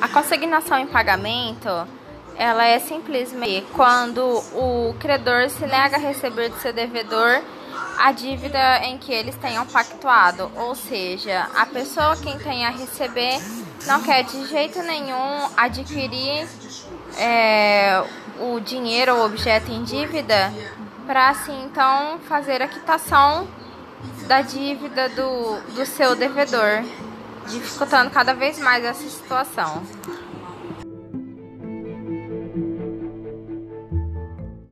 A consignação em pagamento, ela é simplesmente quando o credor se nega a receber do seu devedor a dívida em que eles tenham pactuado, ou seja, a pessoa quem tem a receber não quer de jeito nenhum adquirir é, o dinheiro ou objeto em dívida para assim então fazer a quitação da dívida do, do seu devedor, dificultando cada vez mais essa situação.